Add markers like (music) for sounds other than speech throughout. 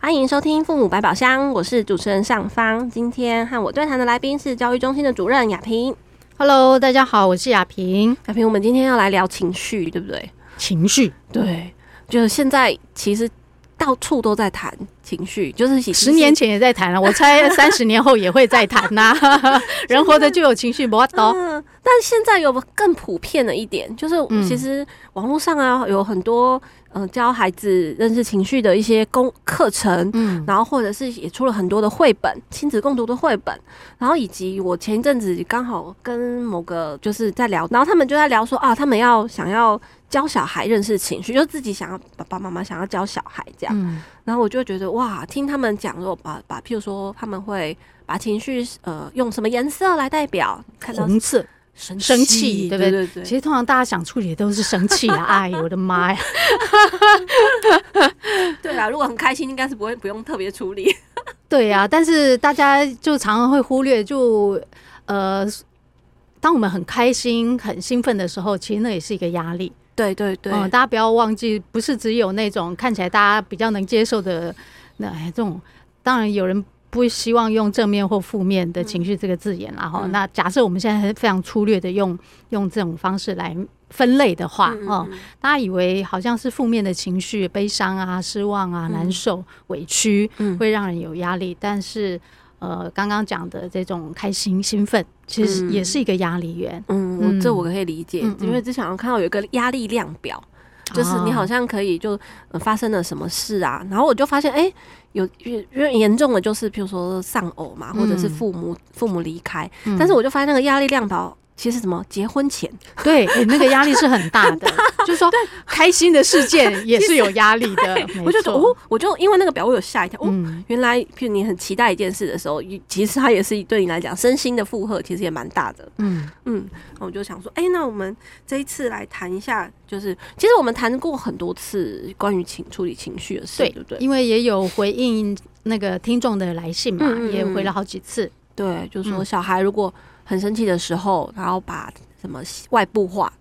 欢迎收听父母百宝箱，我是主持人尚方。今天和我对谈的来宾是教育中心的主任雅萍。Hello，大家好，我是雅萍。雅萍，我们今天要来聊情绪，对不对？情绪，对，就是现在其实到处都在谈情绪，就是十年前也在谈了，(laughs) 我猜三十年后也会再谈呐。(laughs) 人活着就有情绪，不要多。嗯，但现在有更普遍的一点，就是其实网络上啊有很多。嗯、呃，教孩子认识情绪的一些功课程，嗯，然后或者是也出了很多的绘本，亲子共读的绘本，然后以及我前一阵子刚好跟某个就是在聊，然后他们就在聊说啊，他们要想要教小孩认识情绪，就自己想要爸爸妈妈想要教小孩这样，嗯，然后我就觉得哇，听他们讲说把把，譬如说他们会把情绪呃用什么颜色来代表，看到红色。生生气，对不对？对对对，其实通常大家想处理的都是生气啊！哎呦，我的妈呀！(laughs) 对啊，如果很开心，应该是不会不用特别处理。(laughs) 对啊，但是大家就常常会忽略，就呃，当我们很开心、很兴奋的时候，其实那也是一个压力。对对对，嗯，大家不要忘记，不是只有那种看起来大家比较能接受的那哎这种，当然有人。不希望用正面或负面的情绪这个字眼，然后、嗯、那假设我们现在非常粗略的用用这种方式来分类的话，哦、嗯嗯，大家以为好像是负面的情绪，悲伤啊、失望啊、难受、委屈，会让人有压力。但是，呃，刚刚讲的这种开心、兴奋，其实也是一个压力源。嗯，嗯，这我可以理解，嗯、因为之前我看到有一个压力量表。就是你好像可以就发生了什么事啊，然后我就发现哎，有越越严重的就是譬如说丧偶嘛，或者是父母父母离开，但是我就发现那个压力量表。其实什么结婚前，对，欸、那个压力是很大的，(laughs) 就是说开心的事件 (laughs) 也是有压力的。我就说哦，我就因为那个表，我有吓一跳。哦，原来譬如你很期待一件事的时候，其实它也是对你来讲身心的负荷，其实也蛮大的。嗯嗯，我就想说，哎、欸，那我们这一次来谈一下，就是其实我们谈过很多次关于情处理情绪的事，对，对不对？因为也有回应那个听众的来信嘛，嗯、也回了好几次。对，就是说小孩如果。很生气的时候，然后把什么外部化，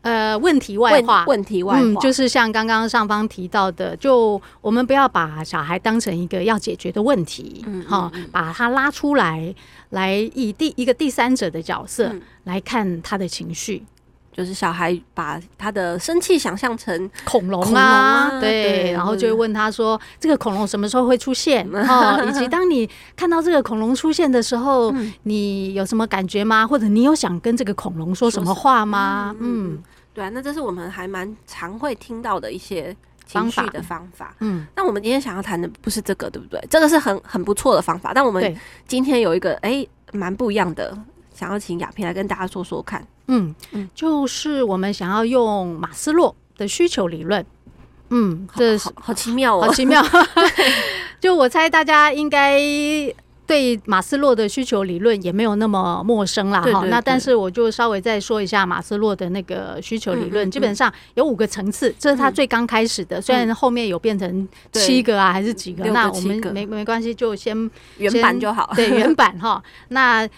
呃，问题外化，问题外化，嗯，就是像刚刚上方提到的，就我们不要把小孩当成一个要解决的问题，嗯，好，把他拉出来，来以第一个第三者的角色来看他的情绪。就是小孩把他的生气想象成恐龙啊，对，然后就会问他说：“这个恐龙什么时候会出现？哦，以及当你看到这个恐龙出现的时候，你有什么感觉吗？或者你有想跟这个恐龙说什么话吗？”嗯，对啊，那这是我们还蛮常会听到的一些情绪的方法。嗯，那我们今天想要谈的不是这个，对不对？这个是很很不错的方法，但我们今天有一个哎蛮不一样的。想要请雅萍来跟大家说说看，嗯嗯，就是我们想要用马斯洛的需求理论，嗯，这好，好奇妙哦，好奇妙。(laughs) (laughs) 就我猜大家应该对马斯洛的需求理论也没有那么陌生啦。哈。那但是我就稍微再说一下马斯洛的那个需求理论，基本上有五个层次，这是他最刚开始的，虽然后面有变成七个啊还是几个，那我们没没关系，就先原版就好，对原版哈。(laughs) 那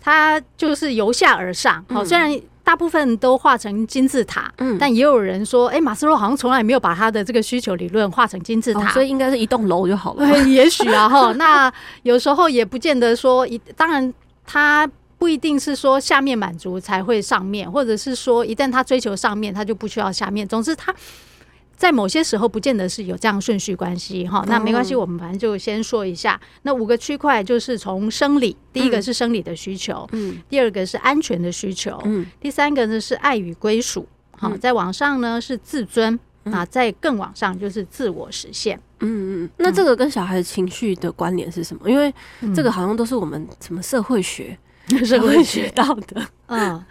它就是由下而上，好，虽然大部分都画成金字塔，嗯，但也有人说，哎，马斯洛好像从来没有把他的这个需求理论画成金字塔，所以应该是一栋楼就好了。(laughs) 也许啊，哈，那有时候也不见得说一，当然他不一定是说下面满足才会上面，或者是说一旦他追求上面，他就不需要下面。总之他。在某些时候，不见得是有这样顺序关系哈。那没关系，我们反正就先说一下。那五个区块就是从生理，第一个是生理的需求，嗯，第二个是安全的需求，嗯，第三个呢是爱与归属，好，在往上呢是自尊，啊，在更往上就是自我实现。嗯嗯，那这个跟小孩情绪的关联是什么？因为这个好像都是我们什么社会学 (laughs) 社会学到的，嗯。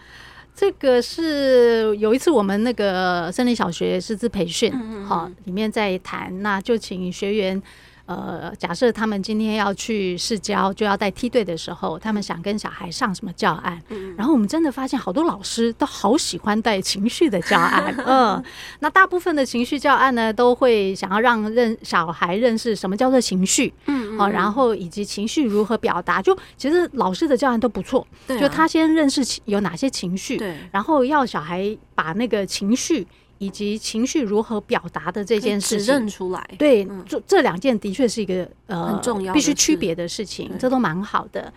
这个是有一次我们那个森林小学师资培训，好，里面在谈，那就请学员呃，假设他们今天要去市郊，就要带梯队的时候，他们想跟小孩上什么教案，嗯、然后我们真的发现好多老师都好喜欢带情绪的教案，(laughs) 嗯，那大部分的情绪教案呢，都会想要让认小孩认识什么叫做情绪，嗯，嗯，然后以及情绪如何表达，就其实老师的教案都不错，对、啊，就他先认识有哪些情绪，对，然后要小孩把那个情绪。以及情绪如何表达的这件事情，认出来，对，这、嗯、这两件的确是一个呃很重要必须区别的事情，这都蛮好的。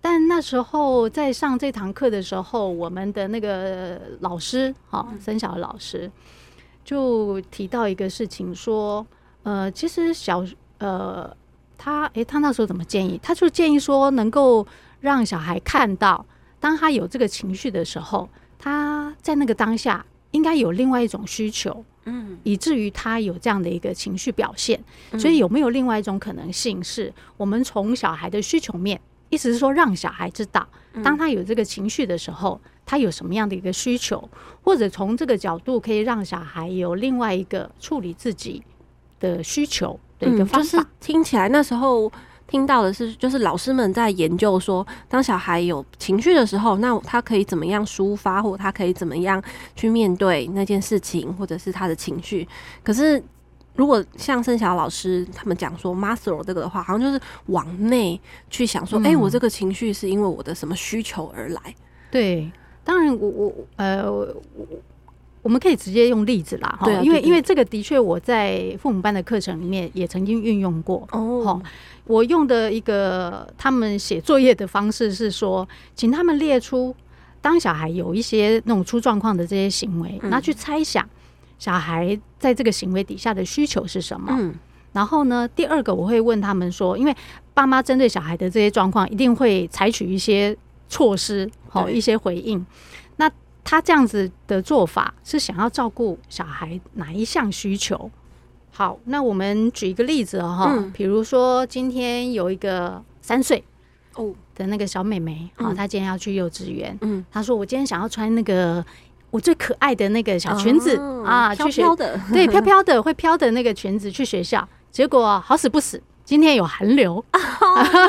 但那时候在上这堂课的时候，我们的那个老师哈，森小的老师就提到一个事情，说呃，其实小呃他诶，他那时候怎么建议？他就建议说，能够让小孩看到，当他有这个情绪的时候，他在那个当下。应该有另外一种需求，嗯，以至于他有这样的一个情绪表现。所以有没有另外一种可能性，是我们从小孩的需求面，意思是说，让小孩知道，当他有这个情绪的时候，他有什么样的一个需求，或者从这个角度可以让小孩有另外一个处理自己的需求的一个方法。听起来那时候。听到的是，就是老师们在研究说，当小孩有情绪的时候，那他可以怎么样抒发，或他可以怎么样去面对那件事情，或者是他的情绪。可是，如果像盛晓老师他们讲说 Maslow 这个的话，好像就是往内去想说，哎、嗯欸，我这个情绪是因为我的什么需求而来？对，当然我，我我呃我。我们可以直接用例子啦，哈，因为因为这个的确我在父母班的课程里面也曾经运用过哦。我用的一个他们写作业的方式是说，请他们列出当小孩有一些那种出状况的这些行为，然后去猜想小孩在这个行为底下的需求是什么。嗯，然后呢，第二个我会问他们说，因为爸妈针对小孩的这些状况，一定会采取一些措施，好一些回应。那他这样子的做法是想要照顾小孩哪一项需求？好，那我们举一个例子哦，哈、嗯，比如说今天有一个三岁哦。的那个小妹妹，啊、嗯，她今天要去幼稚园，嗯，她说我今天想要穿那个我最可爱的那个小裙子、哦、啊，飘飘的，对，飘飘的会飘的那个裙子去学校，结果好死不死。今天有寒流，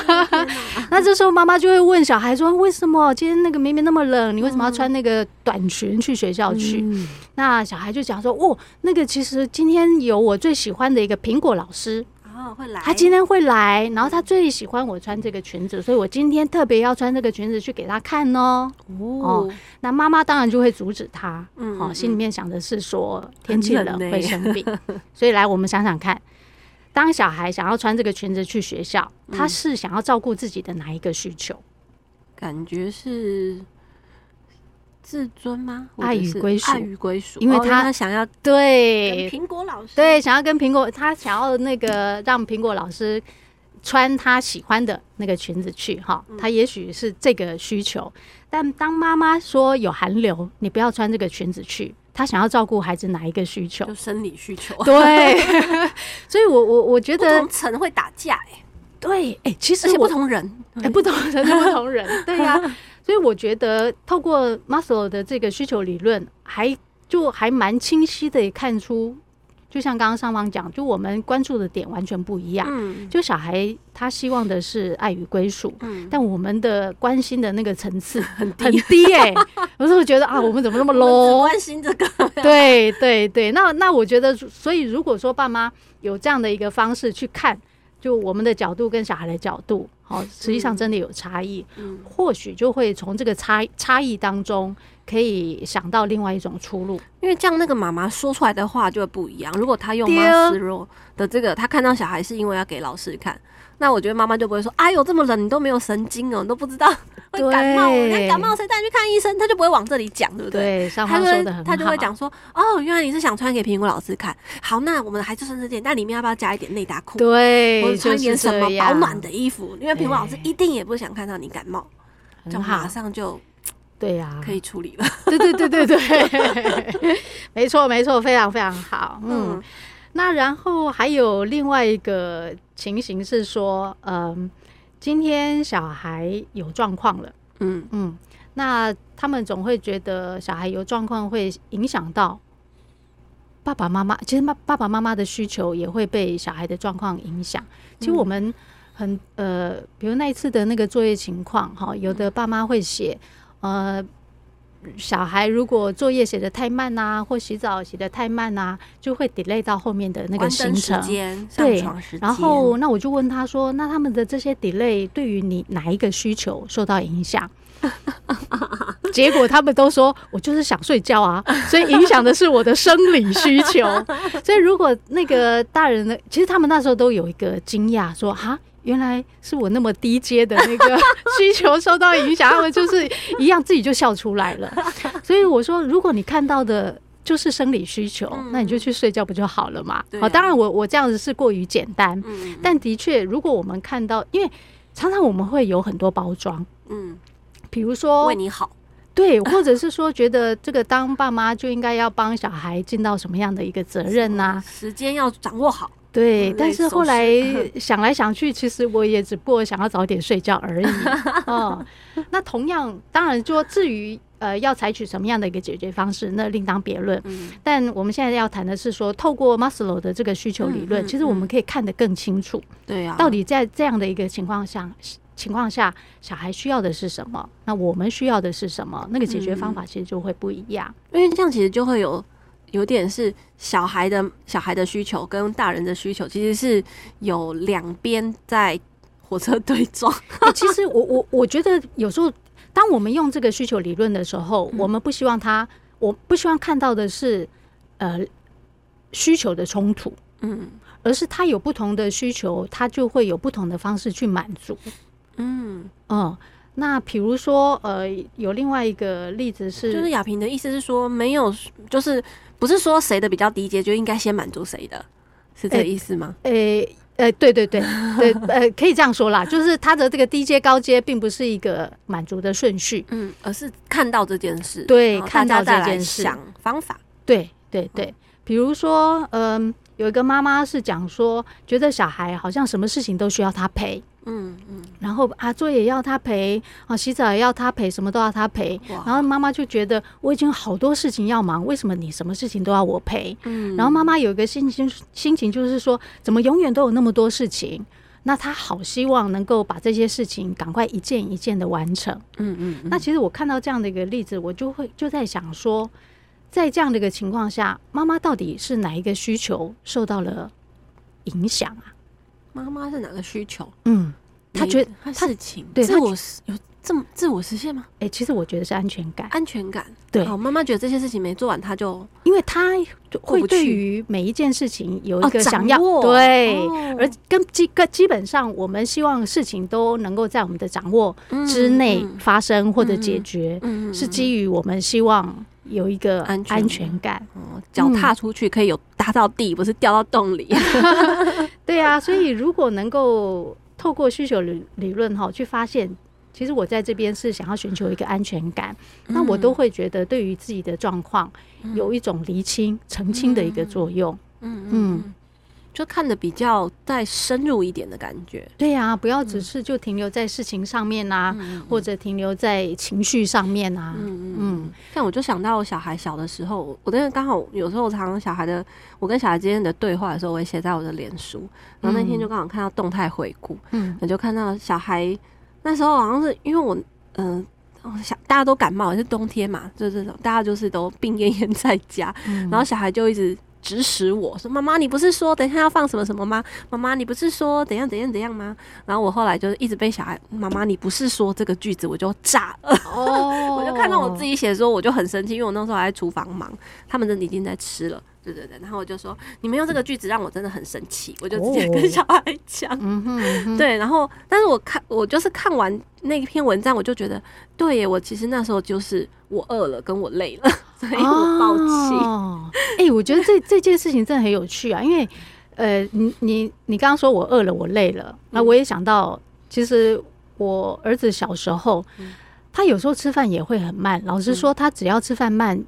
(laughs) 那这时候妈妈就会问小孩说：“为什么今天那个明明那么冷，你为什么要穿那个短裙去学校去？”嗯、那小孩就讲说：“哦，那个其实今天有我最喜欢的一个苹果老师。哦，会来，他今天会来，然后他最喜欢我穿这个裙子，所以我今天特别要穿这个裙子去给他看哦。哦”哦，那妈妈当然就会阻止他，嗯，哦，心里面想的是说天气冷会生病，所以来我们想想看。当小孩想要穿这个裙子去学校，他是想要照顾自己的哪一个需求？感觉是自尊吗？爱与归属，爱与归属，因为他，他想要对苹果老师，对，想要跟苹果，他想要那个让苹果老师穿他喜欢的那个裙子去哈。他也许是这个需求，但当妈妈说有寒流，你不要穿这个裙子去。他想要照顾孩子哪一个需求？就生理需求。对，(laughs) 所以我我我觉得不同层会打架哎、欸。对，哎、欸，其实是不同人，(laughs) 哎、欸，不同人是不同人。(laughs) 对呀、啊，所以我觉得透过 Maslow 的这个需求理论，还就还蛮清晰的看出。就像刚刚上方讲，就我们关注的点完全不一样。嗯，就小孩他希望的是爱与归属，嗯，但我们的关心的那个层次 (laughs) 很低很低哎、欸。有时候觉得啊，我们怎么那么 low？关心这个？对对对，那那我觉得，所以如果说爸妈有这样的一个方式去看，就我们的角度跟小孩的角度，好，实际上真的有差异。嗯，或许就会从这个差差异当中。可以想到另外一种出路，因为这样那个妈妈说出来的话就会不一样。如果她用妈斯洛的这个，她看到小孩是因为要给老师看，那我觉得妈妈就不会说：“哎呦，这么冷，你都没有神经哦，你都不知道 (laughs) 会感冒，那感冒谁带你去看医生？”她就不会往这里讲，对不对？对，上方说的很好。他就会讲说：“哦，原来你是想穿给苹果老师看。好，那我们还是穿这件，但里面要不要加一点内搭裤？对，或者穿一点什么保暖的衣服？因为苹果老师一定也不想看到你感冒，就马上就。”对呀、啊，可以处理了。对对对对对，(laughs) 没错没错，非常非常好。嗯，嗯，那然后还有另外一个情形是说，嗯，今天小孩有状况了。嗯嗯，那他们总会觉得小孩有状况会影响到爸爸妈妈其实妈爸爸妈妈的需求也会被小孩的状况影响。其实我们很呃，比如那一次的那个作业情况哈，有的爸妈会写呃。小孩如果作业写的太慢啊，或洗澡洗的太慢啊，就会 delay 到后面的那个行程。对，然后那我就问他说：“那他们的这些 delay 对于你哪一个需求受到影响？” (laughs) 结果他们都说：“我就是想睡觉啊，所以影响的是我的生理需求。”所以如果那个大人呢，其实他们那时候都有一个惊讶，说：“哈。”原来是我那么低阶的那个 (laughs) 需求受到影响，他们就是一样自己就笑出来了。(laughs) 所以我说，如果你看到的就是生理需求，那你就去睡觉不就好了嘛？好，当然我我这样子是过于简单，但的确，如果我们看到，因为常常我们会有很多包装，嗯，比如说为你好，对，或者是说觉得这个当爸妈就应该要帮小孩尽到什么样的一个责任呐？时间要掌握好。对，但是后来 (laughs) 想来想去，其实我也只不过想要早点睡觉而已。(laughs) 哦，那同样，当然说至于呃要采取什么样的一个解决方式，那另当别论。嗯。但我们现在要谈的是说，透过 Maslow 的这个需求理论，其实我们可以看得更清楚。对呀。到底在这样的一个情况下，情况下，小孩需要的是什么？那我们需要的是什么？那个解决方法其实就会不一样。因为这样其实就会有。有点是小孩的小孩的需求跟大人的需求，其实是有两边在火车对撞。欸，(laughs) 其实我我我觉得有时候，当我们用这个需求理论的时候，我们不希望他，我不希望看到的是呃需求的冲突，嗯，而是他有不同的需求，他就会有不同的方式去满足，嗯嗯。那比如说，呃，有另外一个例子是，就是亚萍的意思是说，没有，就是不是说谁的比较低阶就应该先满足谁的，是这个意思吗？诶、欸，诶、欸，对对对 (laughs) 对，呃，可以这样说啦，就是他的这个低阶高阶并不是一个满足的顺序，嗯，而是看到这件事，对，看到这件事，想方法，对对对，比如说，嗯、呃，有一个妈妈是讲说，觉得小孩好像什么事情都需要他陪。嗯嗯，然后啊，作业要他陪啊，洗澡也要他陪，什么都要他陪。然后妈妈就觉得我已经好多事情要忙，为什么你什么事情都要我陪？嗯，然后妈妈有一个心情，心情就是说，怎么永远都有那么多事情？那她好希望能够把这些事情赶快一件一件的完成。嗯嗯，那其实我看到这样的一个例子，我就会就在想说，在这样的一个情况下，妈妈到底是哪一个需求受到了影响啊？妈妈是哪个需求？嗯，他觉得他事情对自我有这么自我实现吗？哎，其实我觉得是安全感，安全感。对，妈妈觉得这些事情没做完，他就因为他会对于每一件事情有一个想要对，而跟基跟基本上，我们希望事情都能够在我们的掌握之内发生或者解决，是基于我们希望有一个安全安全感。哦，脚踏出去可以有搭到地，不是掉到洞里。(laughs) 对啊，所以如果能够透过需求理理论哈，去发现，其实我在这边是想要寻求一个安全感，那我都会觉得对于自己的状况有一种厘清、澄清的一个作用。嗯嗯。就看的比较再深入一点的感觉，对呀、啊，不要只是就停留在事情上面啊，嗯、或者停留在情绪上面啊。嗯嗯嗯。像我就想到我小孩小的时候，我那刚好有时候我常常小孩的，我跟小孩之间的对话的时候，我会写在我的脸书。然后那天就刚好看到动态回顾，嗯，我就看到小孩那时候好像是因为我，嗯、呃，小大家都感冒，是冬天嘛，就这种大家就是都病恹恹在家，嗯、然后小孩就一直。指使我说：“妈妈，你不是说等一下要放什么什么吗？妈妈，你不是说怎样怎样怎样吗？”然后我后来就一直被小孩：“妈妈，你不是说这个句子，我就炸了。”哦，我就看到我自己写的时候，我就很生气，因为我那时候还在厨房忙，他们真的已经在吃了。对对对，然后我就说，你们用这个句子让我真的很生气，我就直接跟小孩讲。嗯哼，对，然后但是我看我就是看完那篇文章，我就觉得，对耶，我其实那时候就是我饿了，跟我累了，所以我爆气。哦，哎，我觉得这这件事情真的很有趣啊，因为呃，你你你刚刚说我饿了，我累了，那我也想到，其实我儿子小时候，他有时候吃饭也会很慢，老实说，他只要吃饭慢。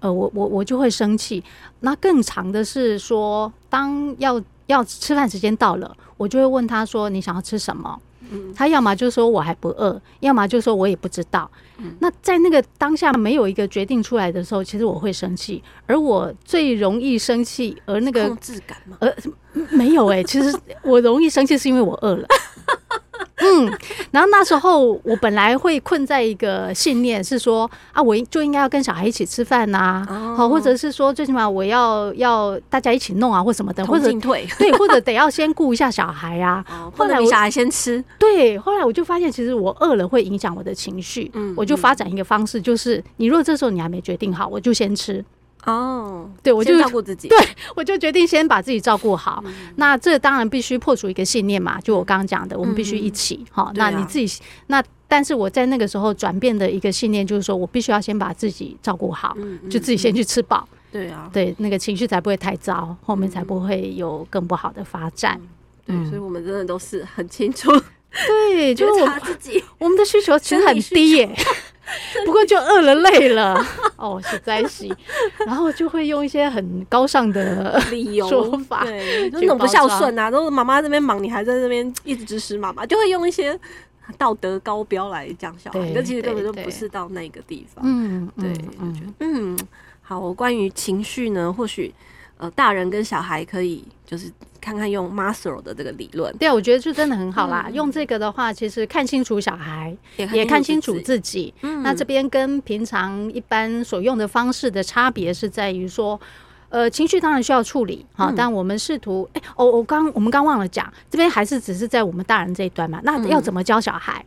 呃，我我我就会生气。那更长的是说，当要要吃饭时间到了，我就会问他说：“你想要吃什么？”嗯，他要么就说我还不饿，要么就说我也不知道。嗯，那在那个当下没有一个决定出来的时候，其实我会生气。而我最容易生气，而那个控制感吗？呃，没有哎、欸，其实我容易生气是因为我饿了。嗯，然后那时候我本来会困在一个信念是说啊，我就应该要跟小孩一起吃饭呐、啊，好、哦，或者是说最起码我要要大家一起弄啊，或什么的，或者退 (laughs) 对，或者得要先顾一下小孩啊。哦、后来我小孩先吃，对，后来我就发现其实我饿了会影响我的情绪，嗯，我就发展一个方式，就是你如果这时候你还没决定好，我就先吃。哦，对，我就照顾自己，(laughs) 对我就决定先把自己照顾好。嗯、那这当然必须破除一个信念嘛，就我刚刚讲的，我们必须一起。哈、嗯，那你自己，那但是我在那个时候转变的一个信念就是说，我必须要先把自己照顾好，嗯、就自己先去吃饱。对啊，对，那个情绪才不会太糟，后面才不会有更不好的发展。嗯、对，所以我们真的都是很清楚，对，(laughs) 就是我自己，我们的需求其实很低耶。(laughs) (laughs) 不过就饿了累了。(laughs) 哦，实在是，然后就会用一些很高尚的理由。说法，对，就那种不孝顺啊，都是妈妈这边忙，你还在这边一直指使妈妈，就会用一些道德高标来讲小孩，但其实根本就不是到那个地方。嗯，对，嗯，好，关于情绪呢，或许呃，大人跟小孩可以就是。看看用 Maslow 的这个理论，对，我觉得就真的很好啦。嗯、用这个的话，其实看清楚小孩，也看清楚自己。嗯、那这边跟平常一般所用的方式的差别是在于说，呃，情绪当然需要处理，哈，嗯、但我们试图，哎、欸，哦，我刚我们刚忘了讲，这边还是只是在我们大人这一端嘛。那要怎么教小孩？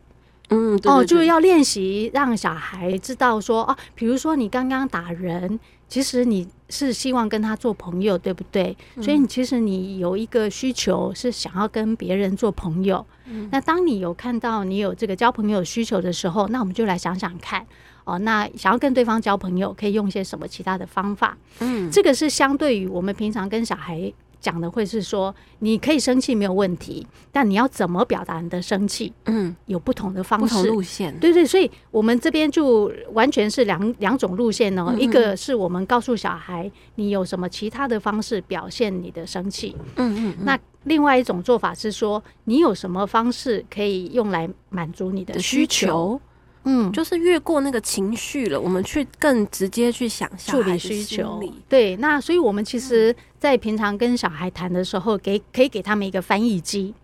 嗯，哦，就是要练习让小孩知道说，哦，比如说你刚刚打人。其实你是希望跟他做朋友，对不对？嗯、所以你其实你有一个需求是想要跟别人做朋友。嗯、那当你有看到你有这个交朋友需求的时候，那我们就来想想看哦。那想要跟对方交朋友，可以用一些什么其他的方法？嗯，这个是相对于我们平常跟小孩。讲的会是说，你可以生气没有问题，但你要怎么表达你的生气？嗯，有不同的方式，不同路线。对对，所以我们这边就完全是两两种路线呢。嗯嗯，一个是我们告诉小孩，你有什么其他的方式表现你的生气？嗯，嗯嗯。那另外一种做法是说，你有什么方式可以用来满足你的需求？嗯，就是越过那个情绪了，我们去更直接去想象处理需求。对，那所以我们其实，在平常跟小孩谈的时候，给可以给他们一个翻译机，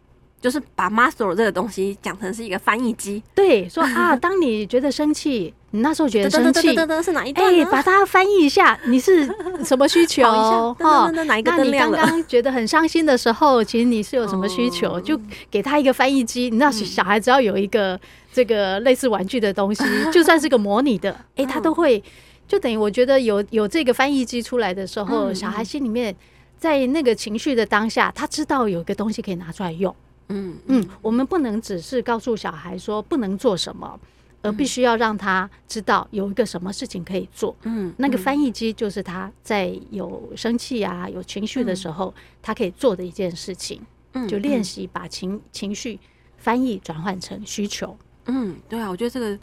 就是把 muscle 这个东西讲成是一个翻译机。对，说啊，当你觉得生气，你那时候觉得生气，是哪一段？哎，把它翻译一下，你是 (laughs) 什么需求？哦，哪一个？那你刚刚觉得很伤心的时候，其实你是有什么需求？就给他一个翻译机。你知道，小孩只要有一个。这个类似玩具的东西，(laughs) 就算是个模拟的，哎，他都会，就等于我觉得有有这个翻译机出来的时候，小孩心里面在那个情绪的当下，他知道有一个东西可以拿出来用。嗯嗯，我们不能只是告诉小孩说不能做什么，而必须要让他知道有一个什么事情可以做。嗯，那个翻译机就是他在有生气啊、有情绪的时候，他可以做的一件事情。嗯，就练习把情情绪翻译转换成需求。嗯，对啊，我觉得这个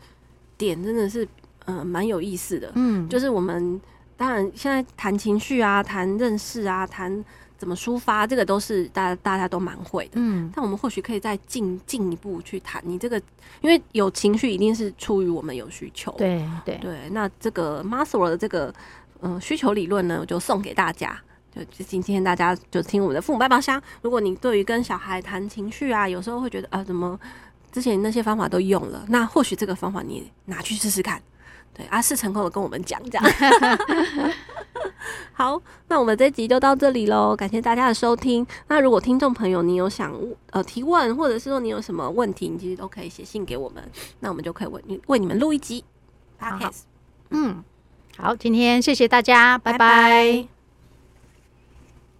点真的是，呃，蛮有意思的。嗯，就是我们当然现在谈情绪啊，谈认识啊，谈怎么抒发，这个都是大家大家都蛮会的。嗯，但我们或许可以再进进一步去谈你这个，因为有情绪一定是出于我们有需求。对对对，那这个 Maslow 的这个呃需求理论呢，我就送给大家。就就今天大家就听我们的父母百宝箱。如果你对于跟小孩谈情绪啊，有时候会觉得啊，怎么？之前那些方法都用了，那或许这个方法你拿去试试看，对，啊，是成功的跟我们讲这样。(laughs) 好，那我们这集就到这里喽，感谢大家的收听。那如果听众朋友你有想呃提问，或者是说你有什么问题，你其实都可以写信给我们，那我们就可以为你为你们录一集。好，嗯，好，今天谢谢大家，拜拜。拜拜。